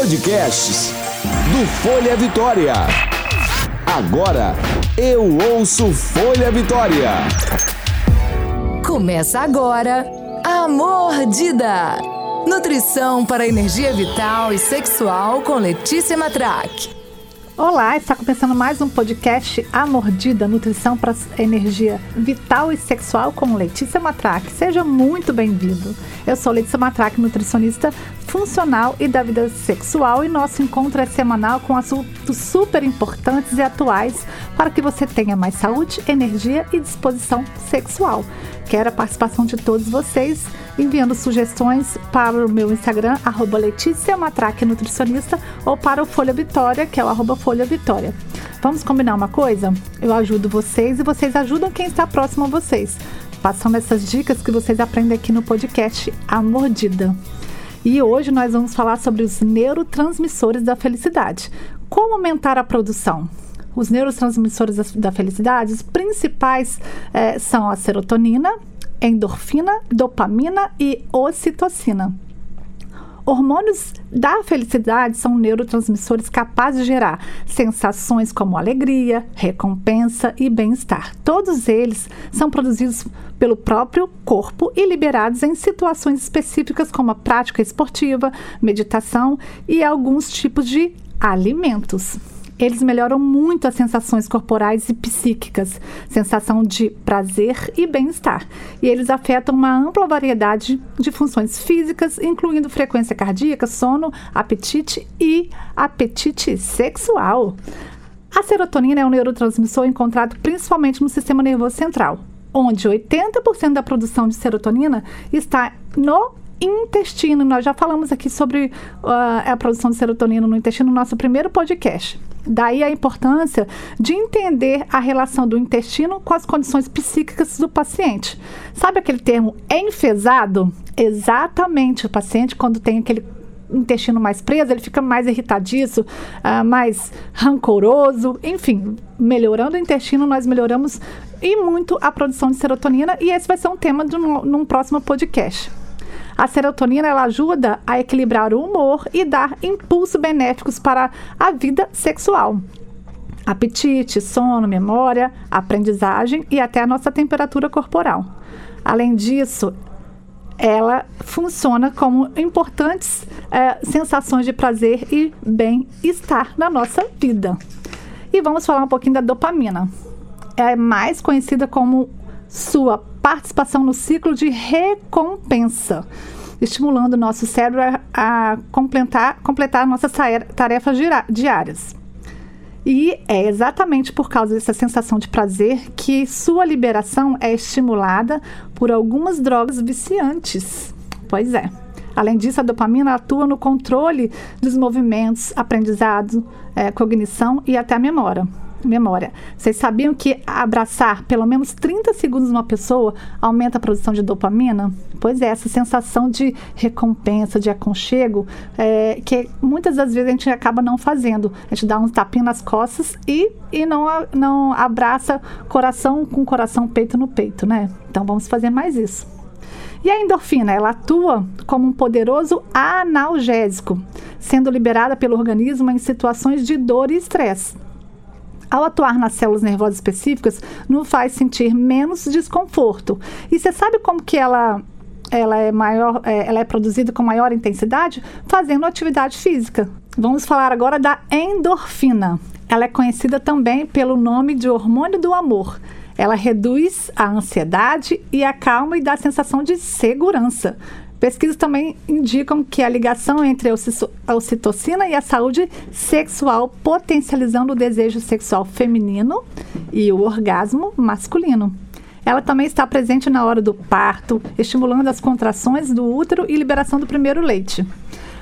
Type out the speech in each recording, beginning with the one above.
Podcasts do Folha Vitória. Agora eu ouço Folha Vitória. Começa agora a Mordida. Nutrição para energia vital e sexual com Letícia Matraque. Olá, está começando mais um podcast A Mordida, Nutrição para Energia Vital e Sexual com Letícia Matraque. Seja muito bem-vindo. Eu sou Letícia Matraque, nutricionista funcional e da vida sexual e nosso encontro é semanal com assuntos super importantes e atuais para que você tenha mais saúde, energia e disposição sexual. Quero a participação de todos vocês enviando sugestões para o meu Instagram, arroba Letícia Matraque Nutricionista, ou para o Folha Vitória, que é o arroba Folha Vitória. Vamos combinar uma coisa? Eu ajudo vocês e vocês ajudam quem está próximo a vocês, passando essas dicas que vocês aprendem aqui no podcast A Mordida. E hoje nós vamos falar sobre os neurotransmissores da felicidade. Como aumentar a produção? Os neurotransmissores da felicidade, os principais é, são a serotonina, endorfina, dopamina e ocitocina. Hormônios da felicidade são neurotransmissores capazes de gerar sensações como alegria, recompensa e bem-estar. Todos eles são produzidos pelo próprio corpo e liberados em situações específicas como a prática esportiva, meditação e alguns tipos de alimentos eles melhoram muito as sensações corporais e psíquicas, sensação de prazer e bem-estar. E eles afetam uma ampla variedade de funções físicas, incluindo frequência cardíaca, sono, apetite e apetite sexual. A serotonina é um neurotransmissor encontrado principalmente no sistema nervoso central, onde 80% da produção de serotonina está no intestino. Nós já falamos aqui sobre uh, a produção de serotonina no intestino no nosso primeiro podcast. Daí a importância de entender a relação do intestino com as condições psíquicas do paciente. Sabe aquele termo enfesado? Exatamente, o paciente quando tem aquele intestino mais preso, ele fica mais irritadiço, uh, mais rancoroso, enfim, melhorando o intestino, nós melhoramos e muito a produção de serotonina e esse vai ser um tema de um, num próximo podcast. A serotonina ela ajuda a equilibrar o humor e dar impulsos benéficos para a vida sexual. Apetite, sono, memória, aprendizagem e até a nossa temperatura corporal. Além disso, ela funciona como importantes é, sensações de prazer e bem-estar na nossa vida. E vamos falar um pouquinho da dopamina. É mais conhecida como sua participação no ciclo de recompensa, estimulando o nosso cérebro a, a completar, completar nossas tarefas diárias. E é exatamente por causa dessa sensação de prazer que sua liberação é estimulada por algumas drogas viciantes. Pois é. Além disso, a dopamina atua no controle dos movimentos, aprendizado, é, cognição e até a memória memória. Vocês sabiam que abraçar pelo menos 30 segundos uma pessoa aumenta a produção de dopamina? Pois é, essa sensação de recompensa, de aconchego, é, que muitas das vezes a gente acaba não fazendo. A gente dá um tapinha nas costas e, e não, não abraça coração com coração, peito no peito, né? Então vamos fazer mais isso. E a endorfina, ela atua como um poderoso analgésico, sendo liberada pelo organismo em situações de dor e estresse ao atuar nas células nervosas específicas, nos faz sentir menos desconforto. E você sabe como que ela ela é maior, é, ela é produzida com maior intensidade fazendo atividade física. Vamos falar agora da endorfina. Ela é conhecida também pelo nome de hormônio do amor. Ela reduz a ansiedade e acalma e dá a sensação de segurança. Pesquisas também indicam que a ligação entre a ocitocina e a saúde sexual, potencializando o desejo sexual feminino e o orgasmo masculino. Ela também está presente na hora do parto, estimulando as contrações do útero e liberação do primeiro leite.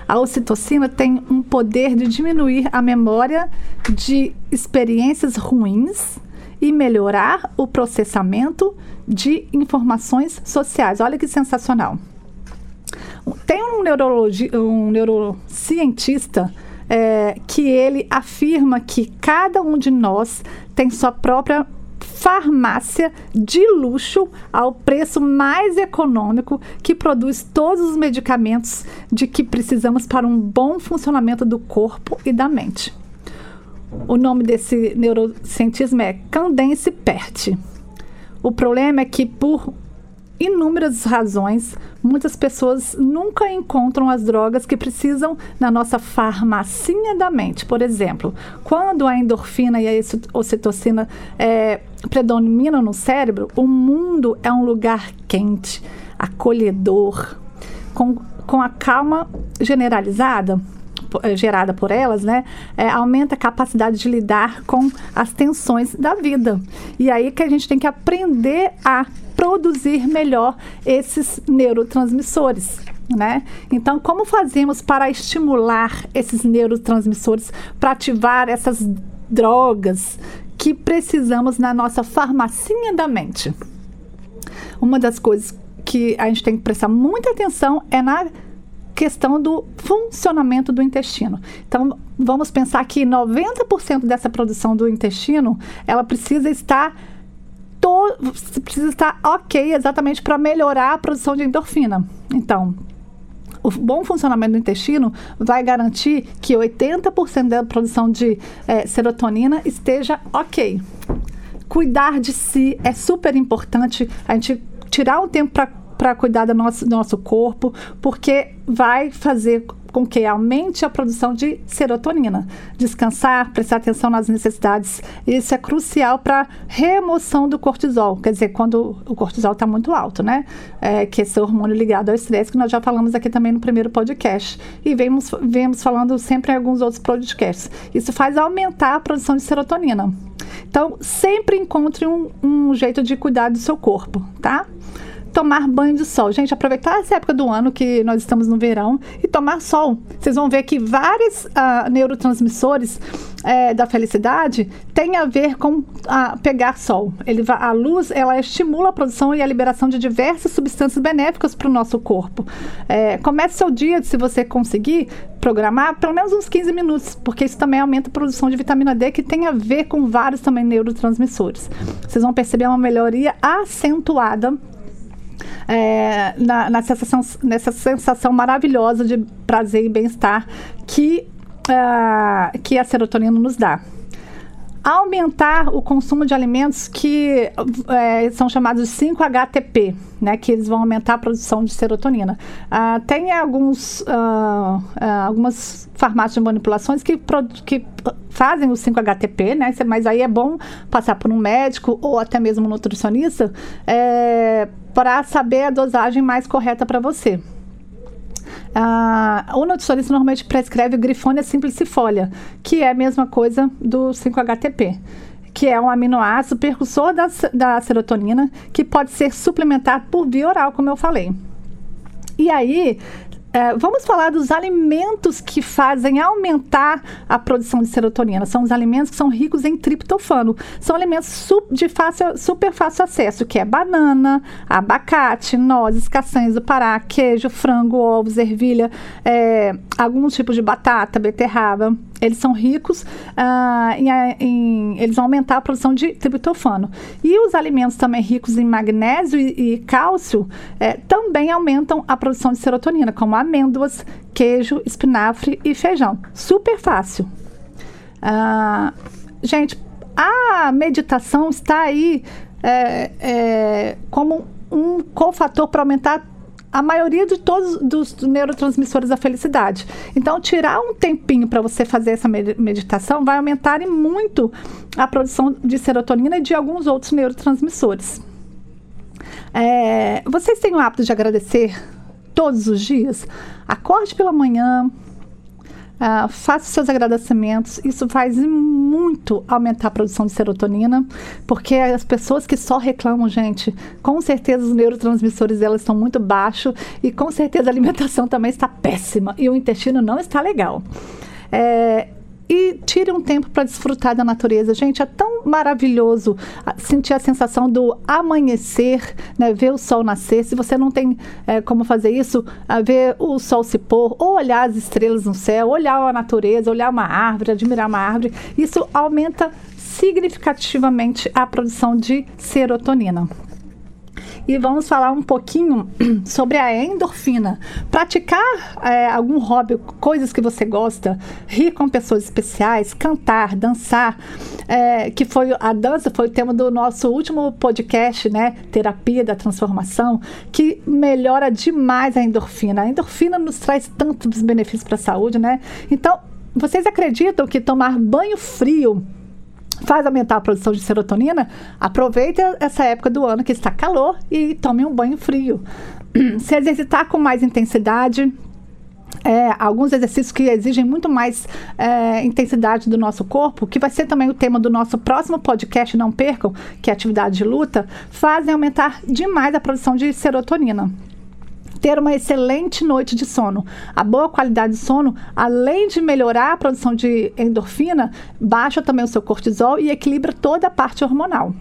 A ocitocina tem um poder de diminuir a memória de experiências ruins e melhorar o processamento de informações sociais. Olha que sensacional. Tem um, neurologi, um neurocientista é, que ele afirma que cada um de nós tem sua própria farmácia de luxo ao preço mais econômico que produz todos os medicamentos de que precisamos para um bom funcionamento do corpo e da mente. O nome desse neurocientismo é Candense Pert. O problema é que por inúmeras razões, muitas pessoas nunca encontram as drogas que precisam na nossa farmacinha da mente. Por exemplo, quando a endorfina e a ocitocina é, predominam no cérebro, o mundo é um lugar quente, acolhedor, com, com a calma generalizada é, gerada por elas, né, é, aumenta a capacidade de lidar com as tensões da vida. E aí que a gente tem que aprender a produzir melhor esses neurotransmissores. Né? Então, como fazemos para estimular esses neurotransmissores, para ativar essas drogas que precisamos na nossa farmacinha da mente? Uma das coisas que a gente tem que prestar muita atenção é na questão do funcionamento do intestino. Então, vamos pensar que 90% dessa produção do intestino, ela precisa estar precisa estar ok exatamente para melhorar a produção de endorfina. Então, o bom funcionamento do intestino vai garantir que 80% da produção de é, serotonina esteja ok. Cuidar de si é super importante. A gente tirar um tempo para cuidar do nosso, do nosso corpo, porque vai fazer com que aumente a produção de serotonina. Descansar, prestar atenção nas necessidades, isso é crucial para remoção do cortisol, quer dizer, quando o cortisol está muito alto, né? É, que esse hormônio ligado ao estresse, que nós já falamos aqui também no primeiro podcast. E vemos, vemos falando sempre em alguns outros podcasts. Isso faz aumentar a produção de serotonina. Então, sempre encontre um, um jeito de cuidar do seu corpo, tá? Tomar banho de sol. Gente, aproveitar essa época do ano que nós estamos no verão e tomar sol. Vocês vão ver que vários uh, neurotransmissores é, da felicidade têm a ver com uh, pegar sol. Ele, a luz ela estimula a produção e a liberação de diversas substâncias benéficas para o nosso corpo. É, comece seu dia, se você conseguir, programar pelo menos uns 15 minutos, porque isso também aumenta a produção de vitamina D, que tem a ver com vários também neurotransmissores. Vocês vão perceber uma melhoria acentuada é, na, na sensação, nessa sensação maravilhosa de prazer e bem-estar que, uh, que a serotonina nos dá aumentar o consumo de alimentos que é, são chamados de 5-HTP, né, que eles vão aumentar a produção de serotonina. Ah, tem alguns, ah, algumas farmácias de manipulações que, que fazem o 5-HTP, né, mas aí é bom passar por um médico ou até mesmo um nutricionista é, para saber a dosagem mais correta para você. Ah, o nutricionista normalmente prescreve o Grifonia simplicifolia, que é a mesma coisa do 5-HTP que é um aminoácido precursor da, da serotonina, que pode ser suplementado por via oral, como eu falei. E aí, é, vamos falar dos alimentos que fazem aumentar a produção de serotonina. São os alimentos que são ricos em triptofano. São alimentos de fácil, super fácil acesso, que é banana, abacate, nozes, castanhas do Pará, queijo, frango, ovos, ervilha, é, alguns tipos de batata, beterraba. Eles são ricos ah, em, em, Eles vão aumentar a produção de triptofano. E os alimentos também ricos em magnésio e, e cálcio é, também aumentam a produção de serotonina, como amêndoas, queijo, espinafre e feijão. Super fácil. Ah, gente, a meditação está aí é, é, como um cofator para aumentar a maioria de todos os neurotransmissores da felicidade. Então, tirar um tempinho para você fazer essa meditação vai aumentar muito a produção de serotonina e de alguns outros neurotransmissores. É, vocês têm o hábito de agradecer todos os dias. Acorde pela manhã, uh, faça seus agradecimentos. Isso faz muito aumentar a produção de serotonina, porque as pessoas que só reclamam, gente, com certeza os neurotransmissores delas estão muito baixos e com certeza a alimentação também está péssima e o intestino não está legal. É, e tire um tempo para desfrutar da natureza. Gente, é tão maravilhoso sentir a sensação do amanhecer, né? Ver o sol nascer. Se você não tem é, como fazer isso, ver o sol se pôr, ou olhar as estrelas no céu, olhar a natureza, olhar uma árvore, admirar uma árvore, isso aumenta significativamente a produção de serotonina e vamos falar um pouquinho sobre a endorfina. Praticar é, algum hobby, coisas que você gosta, rir com pessoas especiais, cantar, dançar, é, que foi a dança foi o tema do nosso último podcast, né? Terapia da transformação, que melhora demais a endorfina. A endorfina nos traz tantos benefícios para a saúde, né? Então, vocês acreditam que tomar banho frio faz aumentar a produção de serotonina, aproveite essa época do ano que está calor e tome um banho frio. Se exercitar com mais intensidade, é, alguns exercícios que exigem muito mais é, intensidade do nosso corpo, que vai ser também o tema do nosso próximo podcast, não percam, que é atividade de luta, fazem aumentar demais a produção de serotonina ter uma excelente noite de sono. A boa qualidade de sono, além de melhorar a produção de endorfina, baixa também o seu cortisol e equilibra toda a parte hormonal.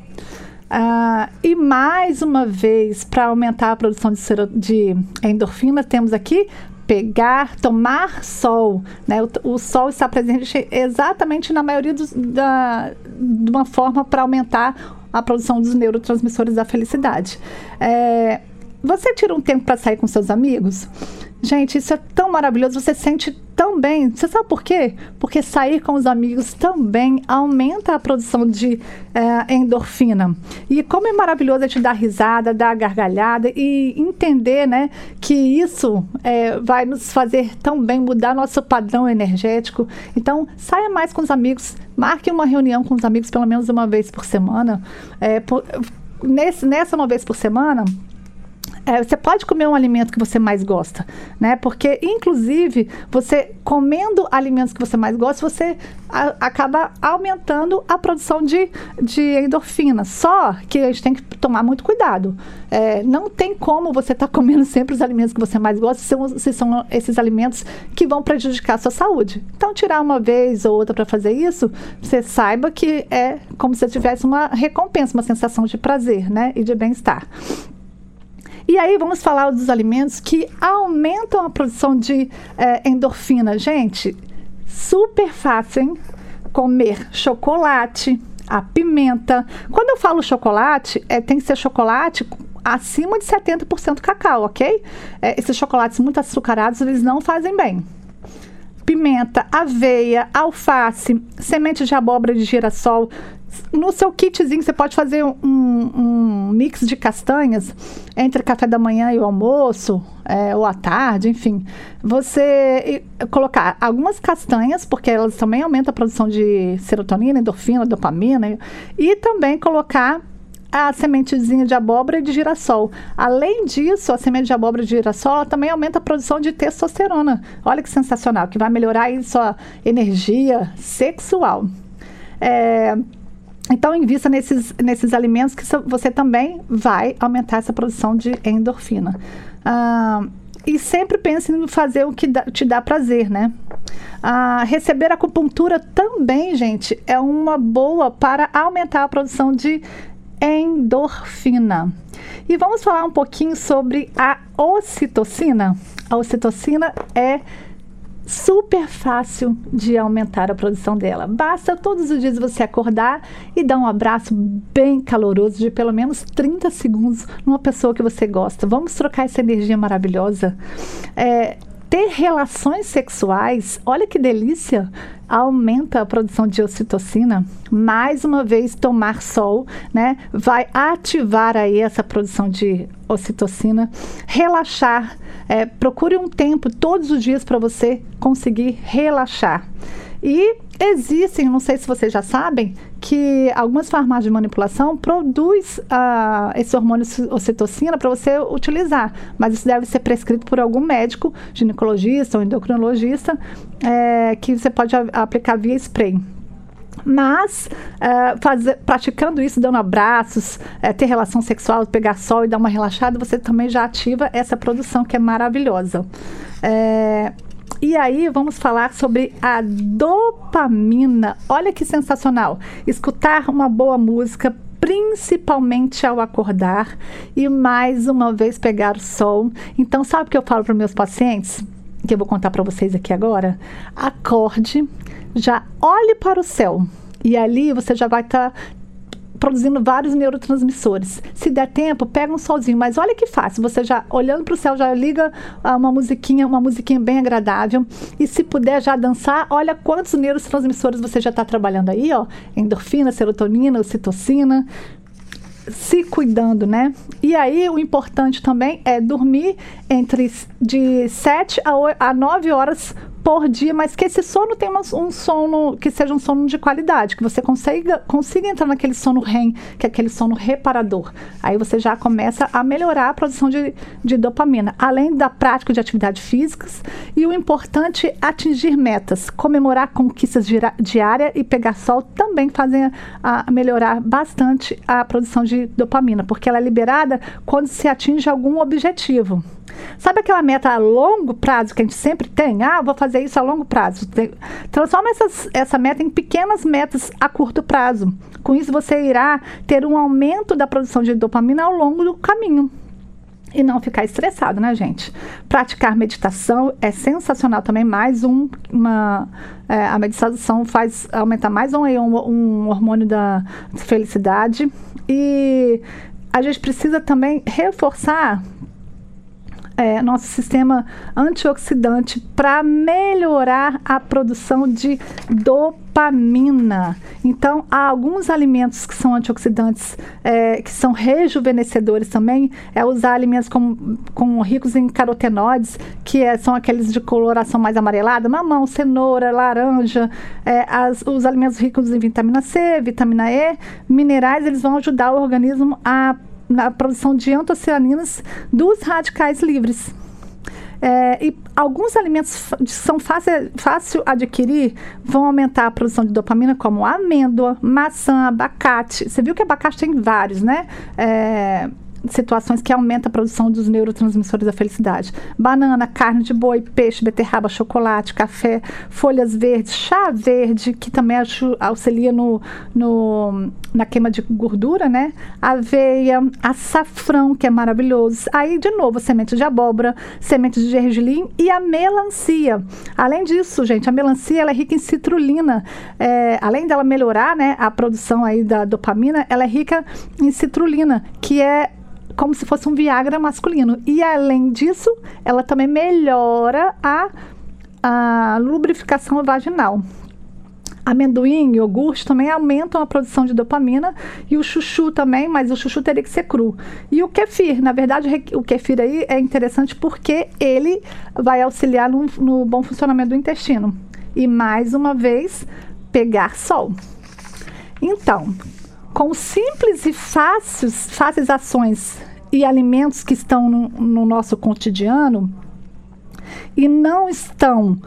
Uh, e mais uma vez, para aumentar a produção de, de endorfina, temos aqui pegar, tomar sol. Né? O, o, sol está presente exatamente na maioria dos, da, de uma forma para aumentar a produção dos neurotransmissores da felicidade. É, você tira um tempo para sair com seus amigos? Gente, isso é tão maravilhoso, você sente tão bem. Você sabe por quê? Porque sair com os amigos também aumenta a produção de é, endorfina. E como é maravilhoso a gente dar risada, dar gargalhada e entender né, que isso é, vai nos fazer tão bem mudar nosso padrão energético. Então, saia mais com os amigos, marque uma reunião com os amigos pelo menos uma vez por semana. É, por, nesse, nessa uma vez por semana, é, você pode comer um alimento que você mais gosta, né? Porque, inclusive, você comendo alimentos que você mais gosta, você a, acaba aumentando a produção de, de endorfina. Só que a gente tem que tomar muito cuidado. É, não tem como você estar tá comendo sempre os alimentos que você mais gosta se são, se são esses alimentos que vão prejudicar a sua saúde. Então, tirar uma vez ou outra para fazer isso, você saiba que é como se tivesse uma recompensa, uma sensação de prazer, né? E de bem-estar. E aí vamos falar dos alimentos que aumentam a produção de é, endorfina. Gente, super fácil, hein? Comer chocolate, a pimenta. Quando eu falo chocolate, é, tem que ser chocolate acima de 70% cacau, ok? É, esses chocolates muito açucarados, eles não fazem bem pimenta, aveia, alface, semente de abóbora de girassol. No seu kitzinho você pode fazer um, um mix de castanhas entre café da manhã e o almoço, é, ou à tarde, enfim. Você colocar algumas castanhas, porque elas também aumentam a produção de serotonina, endorfina, dopamina, e também colocar a sementezinha de abóbora e de girassol. Além disso, a semente de abóbora e de girassol também aumenta a produção de testosterona. Olha que sensacional, que vai melhorar aí sua energia sexual. É, então, invista nesses, nesses alimentos que você também vai aumentar essa produção de endorfina. Ah, e sempre pense em fazer o que te dá prazer, né? Ah, receber acupuntura também, gente, é uma boa para aumentar a produção de endorfina. E vamos falar um pouquinho sobre a ocitocina. A ocitocina é super fácil de aumentar a produção dela. Basta todos os dias você acordar e dar um abraço bem caloroso de pelo menos 30 segundos numa pessoa que você gosta. Vamos trocar essa energia maravilhosa. É, ter relações sexuais, olha que delícia, aumenta a produção de ocitocina. Mais uma vez, tomar sol, né, vai ativar aí essa produção de ocitocina. Relaxar, é, procure um tempo todos os dias para você conseguir relaxar. E existem, não sei se vocês já sabem, que algumas farmácias de manipulação produz uh, esse hormônio ocitocina para você utilizar, mas isso deve ser prescrito por algum médico, ginecologista ou endocrinologista, é, que você pode aplicar via spray. Mas, uh, fazer, praticando isso, dando abraços, uh, ter relação sexual, pegar sol e dar uma relaxada, você também já ativa essa produção que é maravilhosa. É, E aí vamos falar sobre a dopamina. Olha que sensacional! Escutar uma boa música principalmente ao acordar e mais uma vez pegar o sol. Então, sabe o que eu falo para meus pacientes? Que eu vou contar para vocês aqui agora. Acorde, já olhe para o céu e ali você já vai estar tá produzindo vários neurotransmissores. Se der tempo, pega um solzinho, mas olha que fácil. Você já olhando para o céu já liga uh, uma musiquinha, uma musiquinha bem agradável. E se puder já dançar, olha quantos neurotransmissores você já está trabalhando aí, ó. Endorfina, serotonina, ocitocina se cuidando, né? E aí o importante também é dormir entre de 7 a, a 9 horas por dia, mas que esse sono tenha um sono que seja um sono de qualidade, que você consiga, consiga entrar naquele sono REM, que é aquele sono reparador. Aí você já começa a melhorar a produção de, de dopamina, além da prática de atividades físicas. E o importante atingir metas, comemorar conquistas diárias e pegar sol também fazem a, a melhorar bastante a produção de dopamina, porque ela é liberada quando se atinge algum objetivo. Sabe aquela meta a longo prazo que a gente sempre tem? Ah, vou fazer isso a longo prazo. Transforma essas, essa meta em pequenas metas a curto prazo. Com isso, você irá ter um aumento da produção de dopamina ao longo do caminho e não ficar estressado, né, gente? Praticar meditação é sensacional também. Mais um, uma, é, a meditação faz aumentar mais um, um hormônio da felicidade e a gente precisa também reforçar é, nosso sistema antioxidante para melhorar a produção de dopamina. Então, há alguns alimentos que são antioxidantes, é, que são rejuvenescedores também, é usar alimentos com, com ricos em carotenoides, que é, são aqueles de coloração mais amarelada, mamão, cenoura, laranja, é, as, os alimentos ricos em vitamina C, vitamina E, minerais, eles vão ajudar o organismo a na produção de antocianinas dos radicais livres. É, e alguns alimentos são fácil, fácil adquirir, vão aumentar a produção de dopamina, como amêndoa, maçã, abacate. Você viu que abacate tem vários, né? É, situações que aumentam a produção dos neurotransmissores da felicidade. Banana, carne de boi, peixe, beterraba, chocolate, café, folhas verdes, chá verde, que também auxilia no, no, na queima de gordura, né? Aveia, açafrão, que é maravilhoso. Aí, de novo, semente de abóbora, semente de gergelim e a melancia. Além disso, gente, a melancia ela é rica em citrulina. É, além dela melhorar né, a produção aí da dopamina, ela é rica em citrulina, que é como se fosse um Viagra masculino. E além disso, ela também melhora a, a lubrificação vaginal. Amendoim e iogurte também aumentam a produção de dopamina e o chuchu também, mas o chuchu teria que ser cru. E o kefir, na verdade, o kefir aí é interessante porque ele vai auxiliar no, no bom funcionamento do intestino. E mais uma vez, pegar sol. Então, com simples e fáceis, fáceis ações e alimentos que estão no, no nosso cotidiano e não estão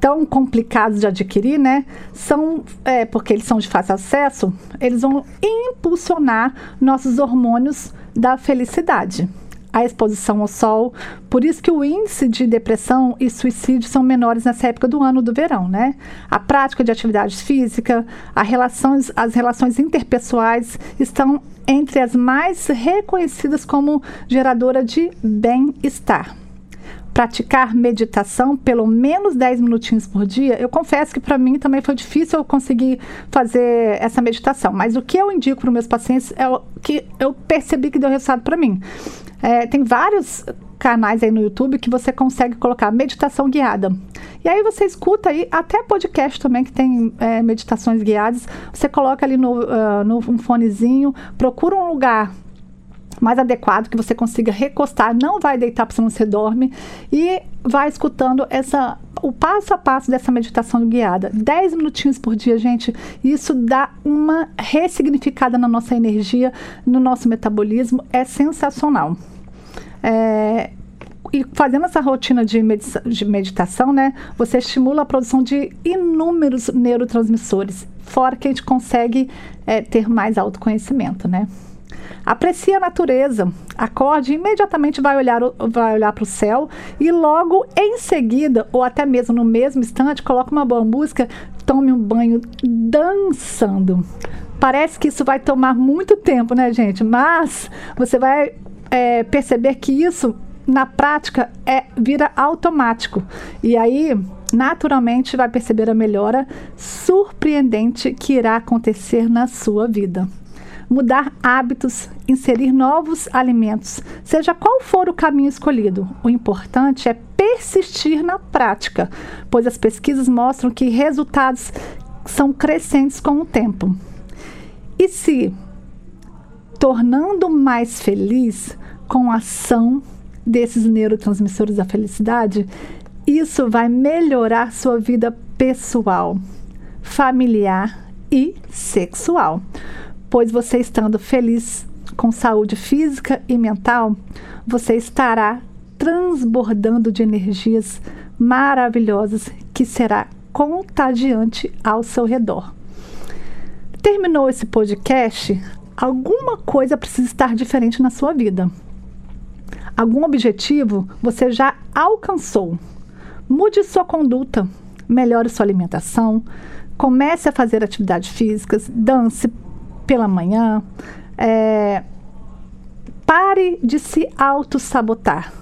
tão complicados de adquirir, né? São, é, porque eles são de fácil acesso, eles vão impulsionar nossos hormônios da felicidade a exposição ao sol. Por isso que o índice de depressão e suicídio são menores nessa época do ano do verão, né? A prática de atividades físicas, relações, as relações interpessoais estão entre as mais reconhecidas como geradora de bem-estar praticar meditação pelo menos 10 minutinhos por dia, eu confesso que para mim também foi difícil eu conseguir fazer essa meditação. Mas o que eu indico para meus pacientes é o que eu percebi que deu resultado para mim. É, tem vários canais aí no YouTube que você consegue colocar meditação guiada. E aí você escuta aí, até podcast também que tem é, meditações guiadas. Você coloca ali no, uh, no um fonezinho, procura um lugar mais adequado que você consiga recostar, não vai deitar porque senão você dorme e vai escutando essa o passo a passo dessa meditação guiada. 10 minutinhos por dia, gente, isso dá uma ressignificada na nossa energia, no nosso metabolismo, é sensacional. É, e fazendo essa rotina de, medita de, meditação, né, você estimula a produção de inúmeros neurotransmissores, fora que a gente consegue é, ter mais autoconhecimento, né? Aprecie a natureza, acorde e imediatamente vai olhar, vai olhar para o céu e logo em seguida, ou até mesmo no mesmo instante, coloque uma boa música, tome um banho dançando. Parece que isso vai tomar muito tempo, né, gente? Mas você vai é, perceber que isso na prática é vira automático. E aí, naturalmente, vai perceber a melhora surpreendente que irá acontecer na sua vida mudar hábitos, inserir novos alimentos, seja qual for o caminho escolhido. O importante é persistir na prática, pois as pesquisas mostram que resultados são crescentes com o tempo. E se tornando mais feliz com a ação desses neurotransmissores da felicidade, isso vai melhorar sua vida pessoal, familiar e sexual pois você estando feliz com saúde física e mental, você estará transbordando de energias maravilhosas que será contagiante ao seu redor. Terminou esse podcast? Alguma coisa precisa estar diferente na sua vida. Algum objetivo você já alcançou. Mude sua conduta, melhore sua alimentação, comece a fazer atividades físicas, dance, pela manhã. É, pare de se auto-sabotar.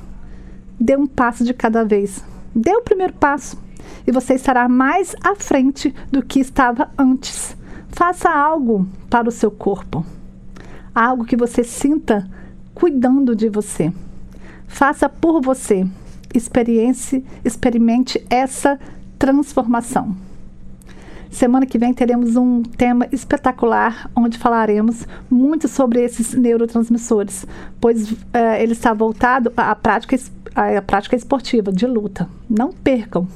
Dê um passo de cada vez. Dê o primeiro passo e você estará mais à frente do que estava antes. Faça algo para o seu corpo. Algo que você sinta cuidando de você. Faça por você. Experiência, experimente essa transformação. Semana que vem teremos um tema espetacular onde falaremos muito sobre esses neurotransmissores, pois uh, ele está voltado à prática, à prática esportiva de luta. Não percam!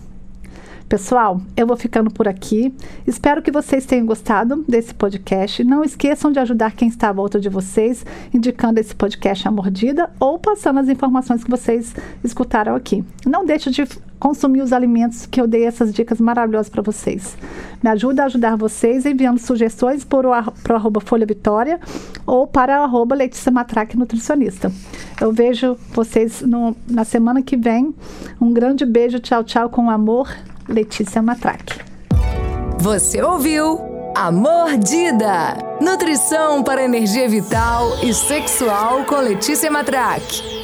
Pessoal, eu vou ficando por aqui. Espero que vocês tenham gostado desse podcast. Não esqueçam de ajudar quem está à volta de vocês, indicando esse podcast à mordida ou passando as informações que vocês escutaram aqui. Não deixe de consumir os alimentos que eu dei essas dicas maravilhosas para vocês. Me ajuda a ajudar vocês enviando sugestões para o arroba Folha Vitória ou para o arroba Letícia Matraque Nutricionista. Eu vejo vocês no, na semana que vem. Um grande beijo, tchau, tchau, com amor. Letícia Matraque. Você ouviu A Mordida. Nutrição para energia vital e sexual com Letícia Matraque.